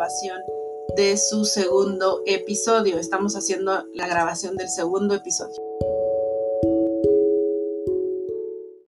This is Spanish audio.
grabación de su segundo episodio. Estamos haciendo la grabación del segundo episodio.